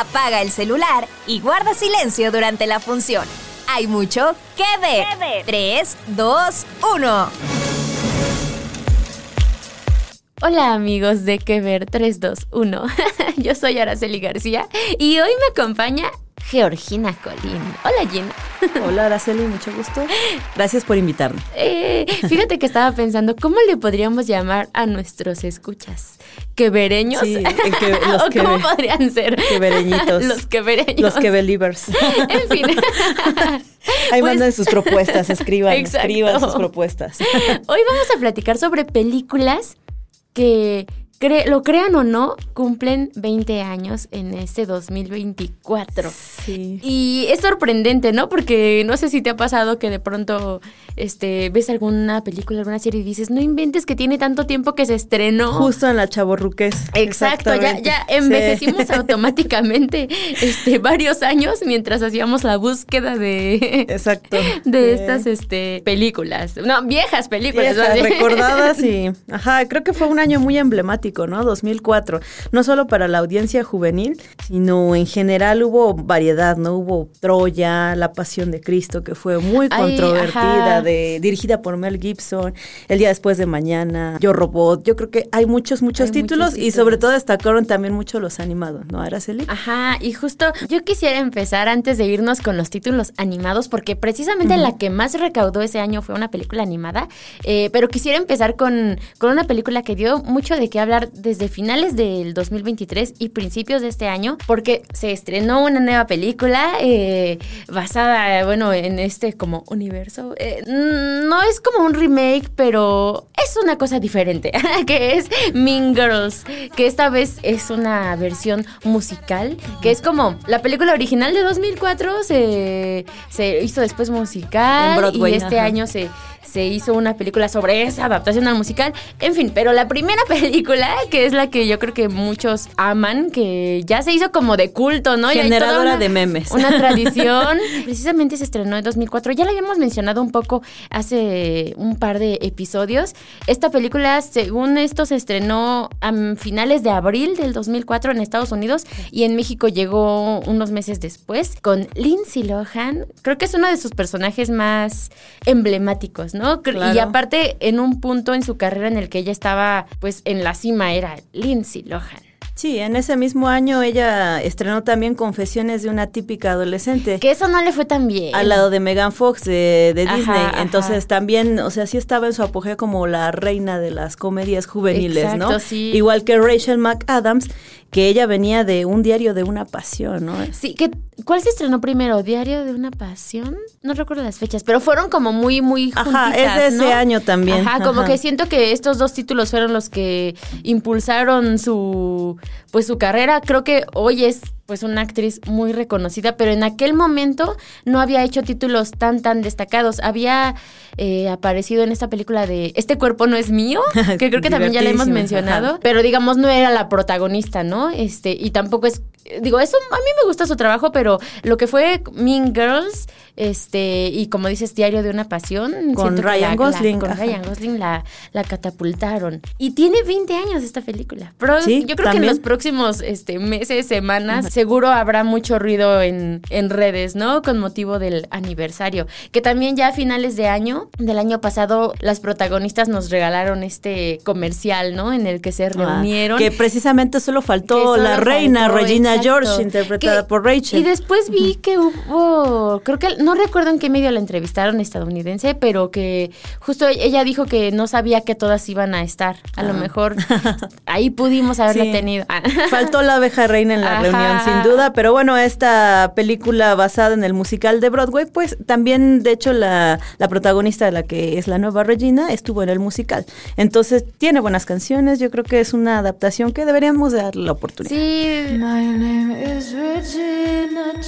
Apaga el celular y guarda silencio durante la función. Hay mucho que ver. 3, 2, 1. Hola amigos de Que Ver 321. Yo soy Araceli García y hoy me acompaña Georgina Colín. Hola Gina. Hola Araceli, mucho gusto. Gracias por invitarme. Eh, fíjate que estaba pensando, ¿cómo le podríamos llamar a nuestros escuchas? ¿Quevereños? Sí, que- los ¿O ¿Cómo que- podrían ser? quevereñitos. Los quevereños. Los que believers. En fin. Ahí Pues- manden sus propuestas, escriban, Exacto. escriban sus propuestas. Hoy vamos a platicar sobre películas que, cre- lo crean o no, cumplen 20 años en este 2024. Sí. Y es sorprendente, ¿no? Porque no sé si te ha pasado que de pronto este, ves alguna película, alguna serie y dices, no inventes que tiene tanto tiempo que se estrenó. Justo en la chavorruquez. Exacto, ya, ya Sí. envejecimos automáticamente este, varios años mientras hacíamos la búsqueda de, Exacto. de Sí. estas este, películas. No, viejas películas. Viejas, recordadas y, ajá, creo que fue un año muy emblemático, ¿no? 2004. No solo para la audiencia juvenil, sino en general hubo variedad, ¿no? Hubo Troya, La Pasión de Cristo, que fue muy Ay, controvertida, de, dirigida por Mel Gibson, El Día Después de Mañana, Yo Robot. Yo creo que hay muchos, muchos, Hay títulos, muchos y sobre todo destacaron también mucho los animados, ¿no, Araceli? Ajá, y justo yo quisiera empezar antes de irnos con los títulos animados, porque precisamente la que más recaudó ese año fue una película animada, eh, pero quisiera empezar con, con una película que dio mucho de qué hablar desde finales del 2023 y principios de este año, porque se estrenó una nueva película eh, basada, bueno, en este como universo. Eh, no es como un remake, pero es una cosa diferente, que es Mean Girls, que esta vez es una versión musical, que es como la película original de 2004 se, se hizo después musical Broadway, y este ajá. año se, se hizo una película sobre esa adaptación al musical. En fin, pero la primera película, que es la que yo creo que muchos aman, que ya se hizo como de culto, ¿no? Generadora una- de memes. Una tradición. Precisamente se estrenó en 2004. Ya la habíamos mencionado un poco hace un par de episodios. Esta película, según esto, se estrenó a finales de abril del 2004 en Estados Unidos y en México llegó unos meses después con Lindsay Lohan. Creo que es uno de sus personajes más emblemáticos, ¿no? Y aparte, en un punto en su carrera en el que ella estaba, pues, en la cima, era Lindsay Lohan. Sí, en ese mismo año ella estrenó también Confesiones de una típica adolescente. Que eso no le fue tan bien. Al lado de Megan Fox de, Disney. ajá. Entonces también, o sea, sí estaba en su apogeo como la reina de las comedias juveniles, ¿no? Sí. Igual que Rachel McAdams, que ella venía de un diario de una pasión, ¿no? Sí, que, ¿cuál se estrenó primero? ¿Diario de una pasión? No recuerdo las fechas, pero fueron como muy, muy Ajá, juntitas, es de ese ¿no? año también, Ajá, como ajá. que siento que estos dos títulos fueron los que impulsaron su, pues su carrera. Creo que hoy es pues una actriz muy reconocida, pero en aquel momento no había hecho títulos tan, tan destacados. Había eh, aparecido en esta película de Este cuerpo no es mío, que creo que también ya la hemos mencionado, ajá. pero digamos no era la protagonista, ¿no? Este, y tampoco es, digo, eso a mí me gusta su trabajo, pero lo que fue Mean Girls, este, y como dices, Diario de una Pasión, Con Ryan la- Gosling, la- con ajá. Ryan Gosling la, la catapultaron. Y tiene 20 años esta película. Pero Sí, yo creo que en los próximos este, meses, semanas, seguro habrá mucho ruido en, en redes, ¿no? Con motivo del aniversario. Que también ya a finales de año, del año pasado, las protagonistas nos regalaron este comercial, ¿no? En el que se Ah, reunieron. que precisamente solo Que faltó solo la reina faltó, Regina Regina Exacto. George, interpretada Que- por Rachel. Y después vi que hubo, creo que, no recuerdo en qué medio la entrevistaron estadounidense, pero que justo ella dijo que no sabía que todas iban a estar. A lo mejor ahí pudimos haberla Ah. Sí. tenido. Faltó la abeja reina en la Ajá. reunión, sin duda, pero bueno, esta película basada en el musical de Broadway, pues también, de hecho, la, la protagonista de la que es la nueva Regina estuvo en el musical. Entonces, tiene buenas canciones, yo creo que es una adaptación que deberíamos darle la oportunidad. Sí. name is Regina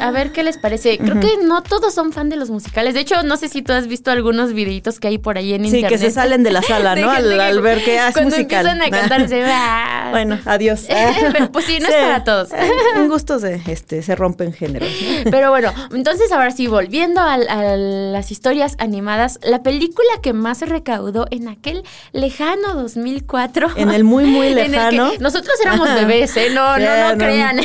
A ver qué les parece. Creo que no todos son fan de los musicales. De hecho, no sé si tú has visto algunos videitos que hay por ahí en Sí, internet. que se salen de la sala, De ¿no? Al, que al ver que ah, es cuando musical. empiezan a cantar, se va. Bueno, adiós. Pero, pues sí, no es para todos. Eh, En gustos se, este, se rompen géneros. ¿no? Pero bueno, entonces ahora sí, volviendo a, las historias animadas, la película que más recaudó en aquel lejano 2004. En el muy, muy en el que lejano. nosotros éramos bebés, ¿eh? No, Sí, no, no, crean.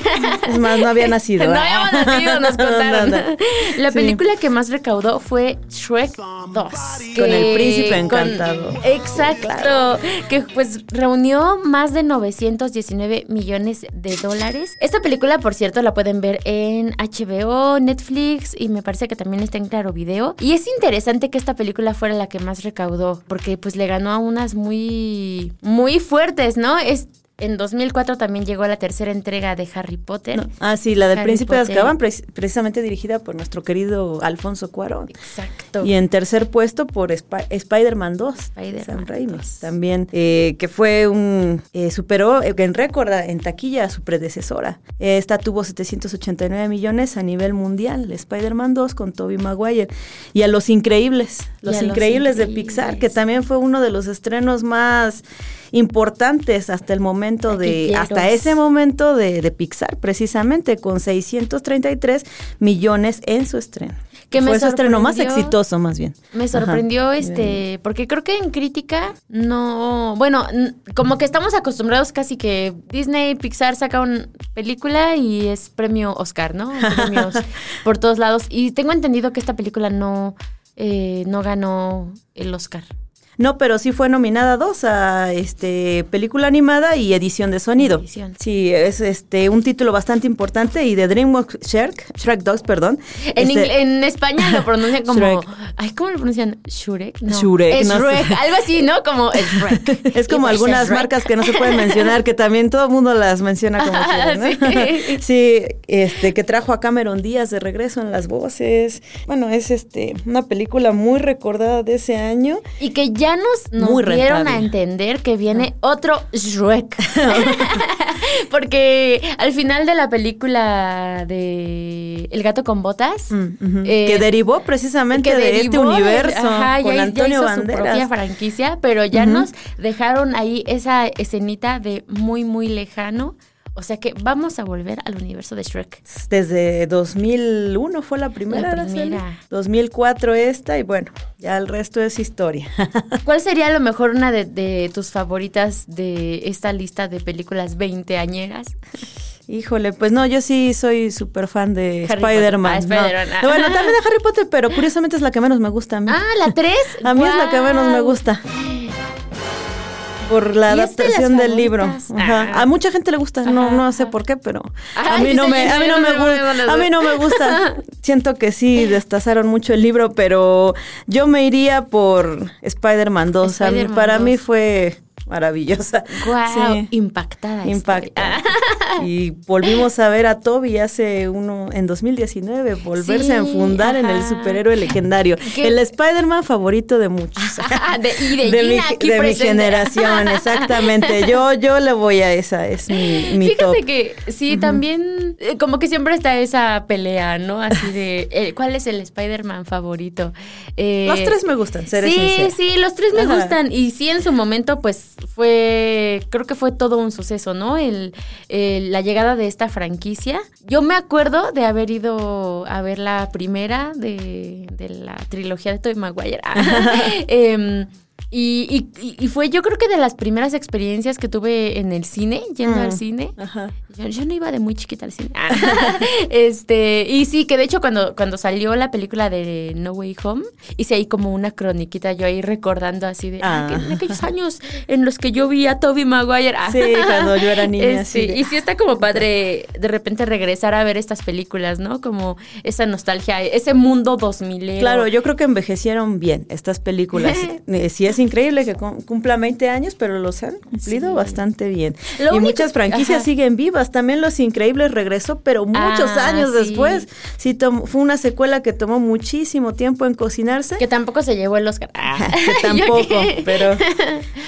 Es más, no había nacido. No habíamos nacido, nos contaron. No, no. La Sí. película que más recaudó fue Shrek 2. Con el príncipe con- encantado. exacto. Que pues reunió más de 919 millones de dólares. Esta película, por cierto, la pueden ver en HBO, Netflix y me parece que también está en Claro Video. Y es interesante que esta película fuera la que más recaudó porque pues le ganó a unas muy, muy fuertes, ¿no? Es... En 2004 también llegó la tercera entrega de Harry Potter. No. Ah, sí, la del Harry Príncipe de. Azkaban, pre- precisamente dirigida por nuestro querido Alfonso Cuarón. Exacto. Y en tercer puesto por Spi- Spider-Man 2, Spider-Man Sam Raimi. 2. También, eh, que fue un. eh, superó eh, en récord en taquilla a su predecesora. Esta tuvo 789 millones a nivel mundial. Spider-Man 2 con Tobey Maguire. Y a Los Increíbles. Los Increíbles de. Pixar, que también fue uno de los estrenos más importantes hasta el momento de. Hasta ese momento de, de Pixar, precisamente, con 633 millones en su estreno. Que me fue su estreno más exitoso, más bien. Me Ajá. sorprendió este, porque creo que en crítica no, bueno, como que estamos acostumbrados casi que Disney, Pixar saca una película y es premio Oscar, ¿no? Premios por todos lados. Y tengo entendido que esta película no, eh, no ganó el Oscar. No, pero sí fue nominada a dos a este película animada y edición de sonido. Edición. Sí, es este un título bastante importante y de DreamWorks Shrek, Shrek 2, perdón. En, Este, en España lo pronuncian como. Shrek. Ay, ¿cómo lo pronuncian? ¿Shurek? No. Shurek, Es no sé. Shrek, algo así, ¿no? Como el Shrek. Es como algunas Shrek. marcas que no se pueden mencionar, que también todo el mundo las menciona como quiere, ¿no? Sí. Sí, este, que trajo a Cameron Díaz de regreso en las voces. Bueno, es este una película muy recordada de ese año. Y que ya nos, nos Muy dieron a entender que viene otro Shrek. Porque al final de la película de El gato con botas, Mm, eh, que derivó precisamente que de este derivó de- universo ajá, con ya- ya Antonio hizo su propia franquicia, pero ya nos dejaron ahí esa escenita de muy, muy lejano. O sea que vamos a volver al universo de Shrek. Desde 2001 fue la primera. La primera. 2004 esta y bueno, ya el resto es historia. ¿Cuál sería a lo mejor una de, de tus favoritas de esta lista de películas veinteañeras? Híjole, pues no, yo sí soy súper fan de Spider-Man. Ah, ¿no? Spider-Man, ah. Bueno, también de Harry Potter, pero curiosamente es la que menos me gusta a mí. Ah, la 3. a mí es la que menos me gusta. Por la ¿Y es de adaptación del libro. Ajá. A mucha gente le gusta, no, Ajá, no sé por qué, pero a mí no me, a mí no gusta, a mí no me gusta. Siento que sí destazaron mucho el libro, pero yo me iría por Spider-Man 2. A mí- Spider-Man para mí 2. fue maravillosa. Wow, Sí. impactada. estoy. Impacta. Y volvimos a ver a Toby hace uno, en 2019, volverse a enfundar en el superhéroe legendario. ¿Qué? El Spider-Man favorito de muchos. De- y de mi, Gina de mi generación, exactamente. Yo, yo le voy a esa, es mi, mi Fíjate top. que sí, también eh, como que siempre está esa pelea, ¿no? Así de eh, ¿cuál es el Spider-Man favorito? Eh, Los tres me gustan, seré Sí, sincera. sí, los tres me Ajá. gustan. Y sí, en su momento, pues fue, creo que fue todo un suceso, ¿no? El, el- la llegada de esta franquicia. Yo me acuerdo de haber ido a ver la primera de, de la trilogía de Tobey Maguire. Em, Y, y, y fue yo creo que de las primeras experiencias que tuve en el cine, yendo Mm. al cine. Ajá. Yo, yo no iba de muy chiquita al cine. este, y sí, que de hecho cuando, cuando salió la película de No Way Home, hice ahí como una croniquita yo ahí recordando así de Ah. "Ah, en aquellos años en los que yo vi a Toby Maguire. Sí, cuando yo era niña, Este, de- Y sí está como padre de repente regresar a ver estas películas, ¿no? Como esa nostalgia, ese mundo 2000 Claro, yo creo que envejecieron bien estas películas. Eh, sí es increíble que cum- cumplan 20 años, pero los han cumplido Sí. bastante bien. Lo y único- muchas franquicias ajá. siguen vivas. También Los Increíbles regresó, pero muchos Ah, años sí. después. Sí, fue una secuela que tomó muchísimo tiempo en cocinarse. Que tampoco se llevó el Oscar. Ah. Que tampoco, pero,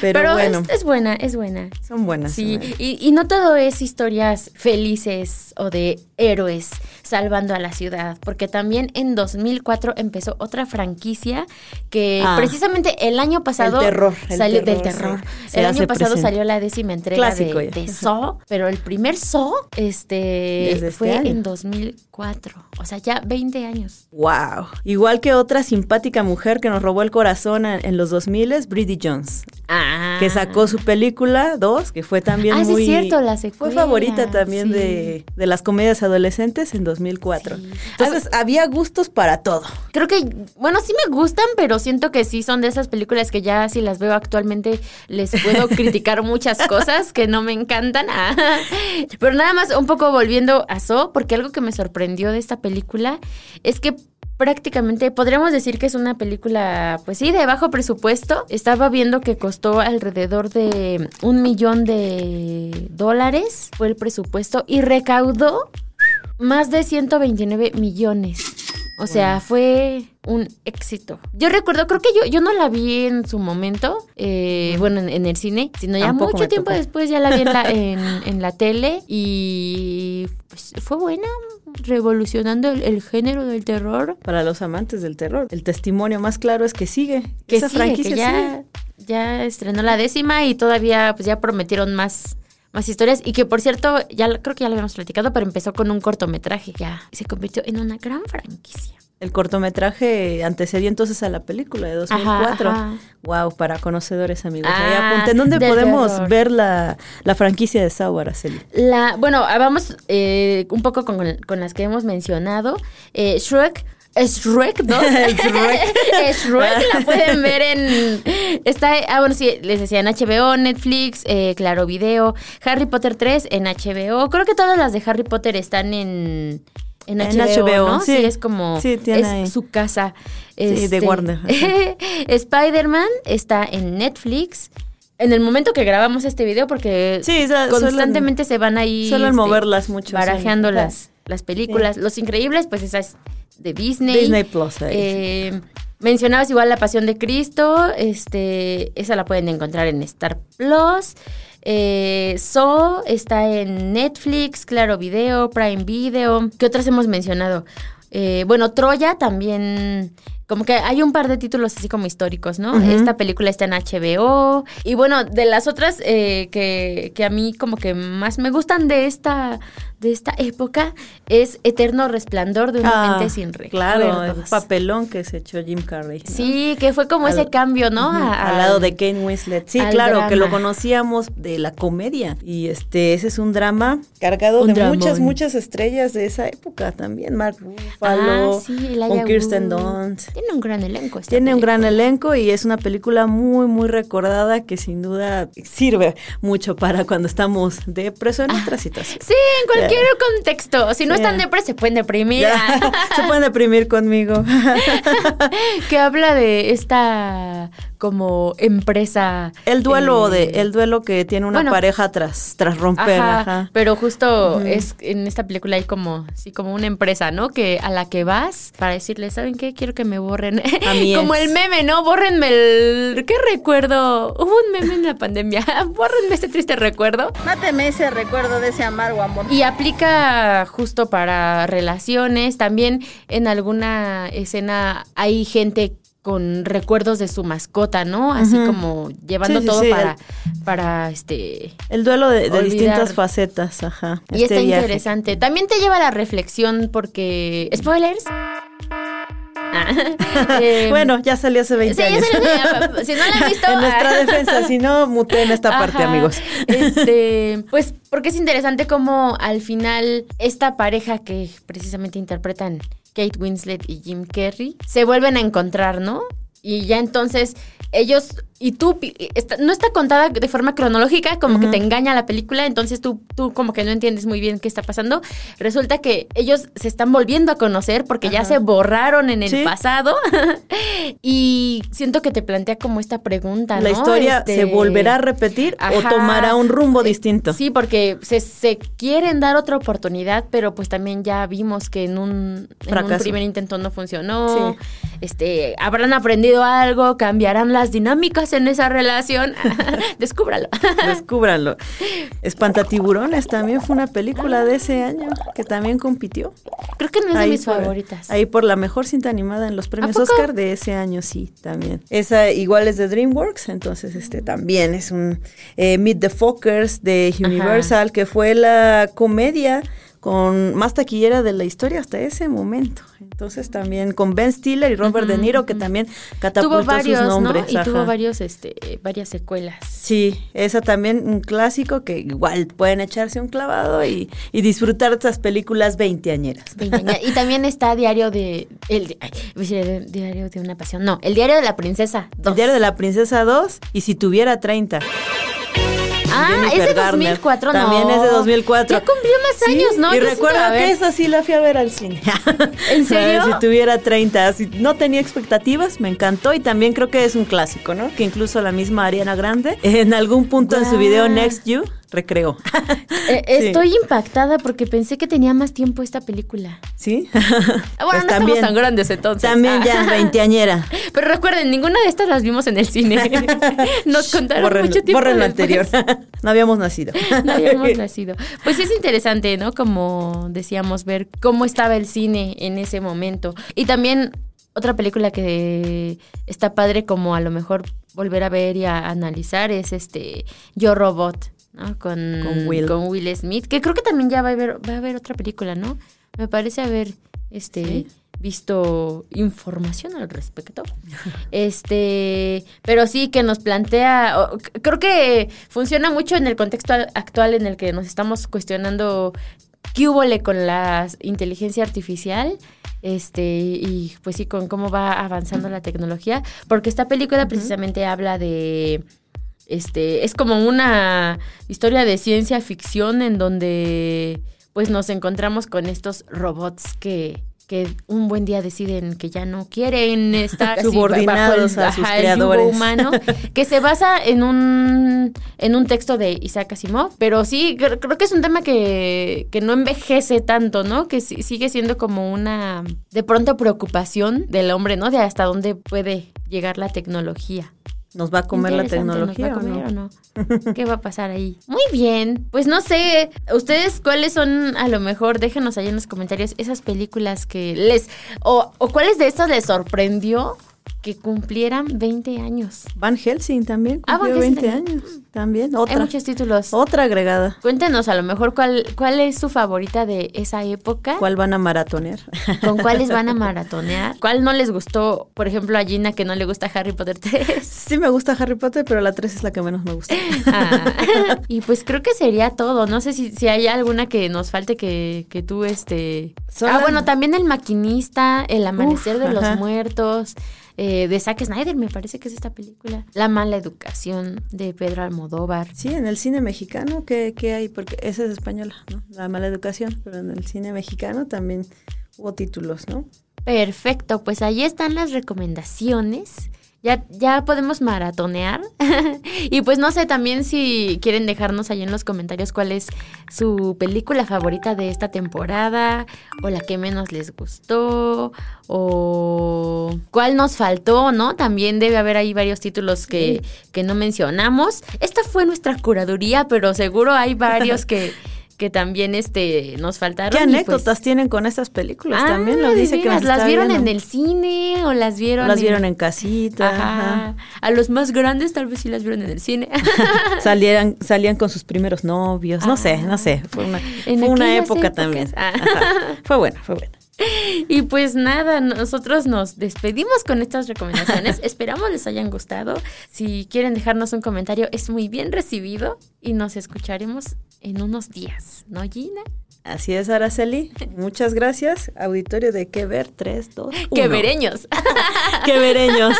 pero, Pero bueno, es, es buena, es buena. son buenas. Sí, son buenas. y, y no todo es historias felices o de héroes salvando a la ciudad, porque también en 2004 empezó otra franquicia que Ah. precisamente el año pasado El terror, el salió del terror, sí. El año pasado presente. salió la décima entrega Clásico de, de Saw, pero el primer Saw este este fue año. en 2004, o sea, ya 20 años. Wow. Igual que otra simpática mujer que nos robó el corazón en, en los 2000 es Bridie Jones. Ah. que sacó su película 2, que fue también Ah, sí, muy... es cierto, la Fue secuela, favorita también sí. de, de las comedias adolescentes en 2004. Sí. Entonces, había gustos para todo. Creo que, bueno, sí me gustan, pero siento que sí son de esas películas que ya si las veo actualmente les puedo criticar muchas cosas que no me encantan. Ah. Pero nada más un poco volviendo a So, porque algo que me sorprendió de esta película es que prácticamente podríamos decir que es una película, pues sí, de bajo presupuesto. Estaba viendo que costó alrededor de un millón de dólares, fue el presupuesto, y recaudó más de 129 millones. O sea, fue un éxito. Yo recuerdo, creo que yo, yo no la vi en su momento, eh, bueno, en, en el cine, sino ya Tampoco mucho tiempo tocó. después ya la vi en la, en, en la tele y pues, fue buena, revolucionando el, el género del terror. Para los amantes del terror. El testimonio más claro es que sigue. Que Esa sigue, franquicia que ya, sigue. ya estrenó la décima y todavía pues ya prometieron más más historias y que por cierto, ya creo que ya lo habíamos platicado, pero empezó con un cortometraje, ya se convirtió en una gran franquicia. El cortometraje antecedió entonces a la película de 2004. Ajá, ajá. Wow, para conocedores, amigos. Ahí Ah, apunten. ¿Dónde podemos terror. ver la, la franquicia de Saw, Araceli? La, bueno, ah, vamos eh, un poco con, con las que hemos mencionado. Eh, Shrek. Es Shrek 2. Es Shrek, la pueden ver en. Está, ah, bueno, sí, les decía en HBO, Netflix, eh, Claro Video, Harry Potter 3 en HBO. Creo que todas las de Harry Potter están en. En En HBO, ¿no? sí. es como. Sí, tiene es ahí. su casa. Sí, de Warner. Spider-Man está en Netflix. En el momento que grabamos este video, porque Sí, o sea, suelen- constantemente se van ahí suelen este, moverlas mucho, barajeando sí. Las, las películas. Los Increíbles, pues esa es de Disney. Disney Plus, ahí, Eh, Mencionabas igual La Pasión de Cristo, este, esa la pueden encontrar en Star Plus. Eh, So está en Netflix, Claro Video, Prime Video. ¿Qué otras hemos mencionado? Eh, bueno, Troya también. Como que hay un par de títulos así como históricos, ¿no? Esta película está en HBO. Y bueno, de las otras eh, que, que a mí como que más me gustan de esta, de esta época es Eterno Resplandor de una Ah, mente sin recuerdos. Claro, el papelón que se echó Jim Carrey. ¿no? Sí, que fue como Al- ese cambio, ¿no? A- al lado de Kane Winslet. Sí, claro, que lo conocíamos de la comedia. Y este, ese es un drama cargado Un de dramón. muchas, muchas estrellas de esa época también. Mark Ruffalo, Ah, sí, con Kirsten. Dunst. Tiene un gran elenco. esta Tiene un gran elenco y es una película muy, muy recordada que sin duda sirve mucho para cuando estamos depresos en otra situación. Sí, en cualquier contexto. Si no están depres, se pueden deprimir. Se pueden deprimir conmigo. que habla de esta como empresa. El duelo eh, de, el duelo que tiene una bueno. pareja tras, tras romper. Ajá, ajá. pero justo es en esta película hay como sí como una empresa, ¿no? Que a la que vas para decirle, ¿saben qué? Quiero que me borren. A mi como el meme, ¿no? Bórrenme el ¿qué recuerdo? Hubo un meme en la pandemia. Bórrenme este triste recuerdo. Máteme ese recuerdo de ese amargo amor. Y aplica justo para relaciones. También en alguna escena hay gente con recuerdos de su mascota, ¿no? Así como llevando Sí, sí, todo sí, para, el- para este El duelo de, distintas facetas, ajá. Y este está viaje. interesante. También te lleva a la reflexión porque. ¿Spoilers? Ah. Eh, bueno, ya salió hace 20 Sí, ya años. salió, si no la han visto. en nuestra ah. defensa, si no, muteen esta parte, amigos. Este, pues porque es interesante como al final esta pareja que precisamente interpretan Kate Winslet y Jim Carrey se vuelven a encontrar, ¿no? Y ya entonces ellos y tú está- no está contada de forma cronológica, como que te engaña la película, entonces tú tú como que no entiendes muy bien qué está pasando. Resulta que ellos se están volviendo a conocer porque ya se borraron en el Sí. pasado. y siento que te plantea como esta pregunta, La ¿no? historia Este, se volverá a repetir o tomará un rumbo distinto. Sí, porque se, se quieren dar otra oportunidad, pero pues también ya vimos que en un, en un primer intento no funcionó. Sí. Este, habrán aprendido algo, cambiarán las dinámicas en esa relación. Descúbralo. Descúbranlo. Espantatiburones también fue una película de ese año que también compitió. Creo que no es de Ahí mis por- favoritas. Ahí por la mejor cinta animada en los premios? Oscar de ese año, sí, también. Esa igual es de DreamWorks, entonces este también es un eh, Meet the Fockers de Universal, que fue la comedia con más taquillera de la historia hasta ese momento. Entonces también con Ben Stiller y Robert De Niro, que también catapultó tuvo varios, sus nombres. ¿no? Y tuvo varios, este, varias secuelas. Sí, esa también un clásico que igual pueden echarse un clavado y, y disfrutar de estas películas veinteañeras. Veinteañera. Y también está Diario de. El, ay, Diario de una pasión. No, el Diario de la Princesa. El diario de la princesa 2 y si tuviera 30. Ah, Jennifer es de Garner. 2004, no. También es de 2004. Ya cumplió más Sí, años, ¿no? Y Yo sí recuerdo la- a que esa sí la fui a ver al cine. ¿En serio? si tuviera 30. Si no tenía expectativas, me encantó y también creo que es un clásico, ¿no? Que incluso la misma Ariana Grande en algún punto en su video. Next You recreó. Eh, Sí. Estoy impactada porque pensé que tenía más tiempo esta película. ¿Sí? Ah, Bueno, Pues no también- estamos tan grandes entonces. También Ah. ya, veinteañera. Pero recuerden, ninguna de estas las vimos en el cine. Nos contaron Borren, mucho tiempo borren lo anterior. no habíamos nacido. No habíamos nacido. Pues es interesante, ¿no? Como decíamos, ver cómo estaba el cine en ese momento. Y también otra película que está padre como a lo mejor volver a ver y a analizar es este Yo Robot, ¿no? Con, Con Will. con Will Smith, que creo que también ya va a haber, va a haber otra película, ¿no? Me parece haber este Sí. visto información al respecto. Este, pero sí que nos plantea, creo que funciona mucho en el contexto al- actual en el que nos estamos cuestionando qué hubo con la inteligencia artificial. Este, y pues sí, con cómo va avanzando la tecnología. Porque esta película precisamente habla de. Este, es como una historia de ciencia ficción en donde pues nos encontramos con estos robots que, que un buen día deciden que ya no quieren estar Subordinados bajo a sus ajá, el creadores. yugo humano, que se basa en un en un texto de Isaac Asimov, pero sí cre- creo que es un tema que, que no envejece tanto, ¿no? Que sigue siendo como una de pronto preocupación del hombre, ¿no? De hasta dónde puede llegar la tecnología. ¿Nos va a comer la tecnología ¿nos va a o comer no? o no? ¿Qué va a pasar ahí? Muy bien. Pues no sé, ustedes cuáles son, a lo mejor, déjenos ahí en los comentarios esas películas que les... O, o cuáles de estas les sorprendió que cumplieran 20 años. Van Helsing también Ah, cumplió 20 Helsing años. También, Hay muchos títulos. Otra agregada. Cuéntenos a lo mejor cuál, cuál es su favorita de esa época. ¿Cuál van a maratonear? ¿Con cuáles van a maratonear? ¿Cuál no les gustó? Por ejemplo, a Gina que no le gusta Harry Potter 3. Sí me gusta Harry Potter, pero la 3 es la que menos me gusta. Ah, y pues creo que sería todo. No sé si, si hay alguna que nos falte que, que tú, este... Son Ah, bueno, también El Maquinista, El Amanecer Uf, de los ajá. Muertos, eh, de Zack Snyder, me parece que es esta película. La Mala Educación, de Pedro Almodóvar. Sí, en el cine mexicano, ¿qué, qué hay? Porque esa es española, ¿no? La mala educación, pero en el cine mexicano también hubo títulos, ¿no? Perfecto, pues ahí están las recomendaciones. Ya, ya podemos maratonear. y pues no sé también si quieren dejarnos ahí en los comentarios cuál es su película favorita de esta temporada o la que menos les gustó o cuál nos faltó, ¿no? También debe haber ahí varios títulos que, que no mencionamos. Esta fue nuestra curaduría, pero seguro hay varios que, que también este, nos faltaron. ¿Qué pues, anécdotas tienen con estas películas? Ah, también lo dice que nos las vieron viendo. en el cine o las vieron Las vieron en casita. Ajá. ajá. A los más grandes tal vez sí las vieron en el cine. Salieran, salían con sus primeros novios, no sé, no sé. Fue una, En fue una época épocas. también. Ah. Fue buena, fue buena. Y pues nada, nosotros nos despedimos con estas recomendaciones. Esperamos les hayan gustado. Si quieren dejarnos un comentario, es muy bien recibido y nos escucharemos en unos días, ¿no, Gina? Así es, Araceli. Muchas gracias. Auditorio de Que Ver 3, 2, 1. Que vereños. Que vereños.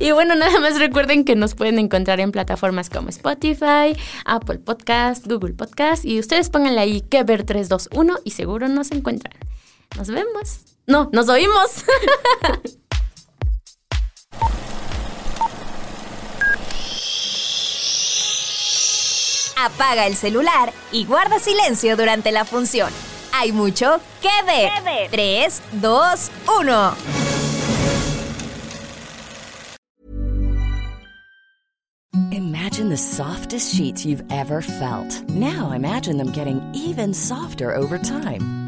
y bueno, nada más recuerden que nos pueden encontrar en plataformas como Spotify, Apple Podcast, Google Podcast y ustedes pónganle ahí Que Ver 321 y seguro nos encuentran. Nos vemos. No, nos oímos. Apaga el celular y guarda silencio durante la función. Hay mucho que ver. 3, 2, 1. Imagine the softest sheets you've ever felt. Now imagine them getting even softer over time.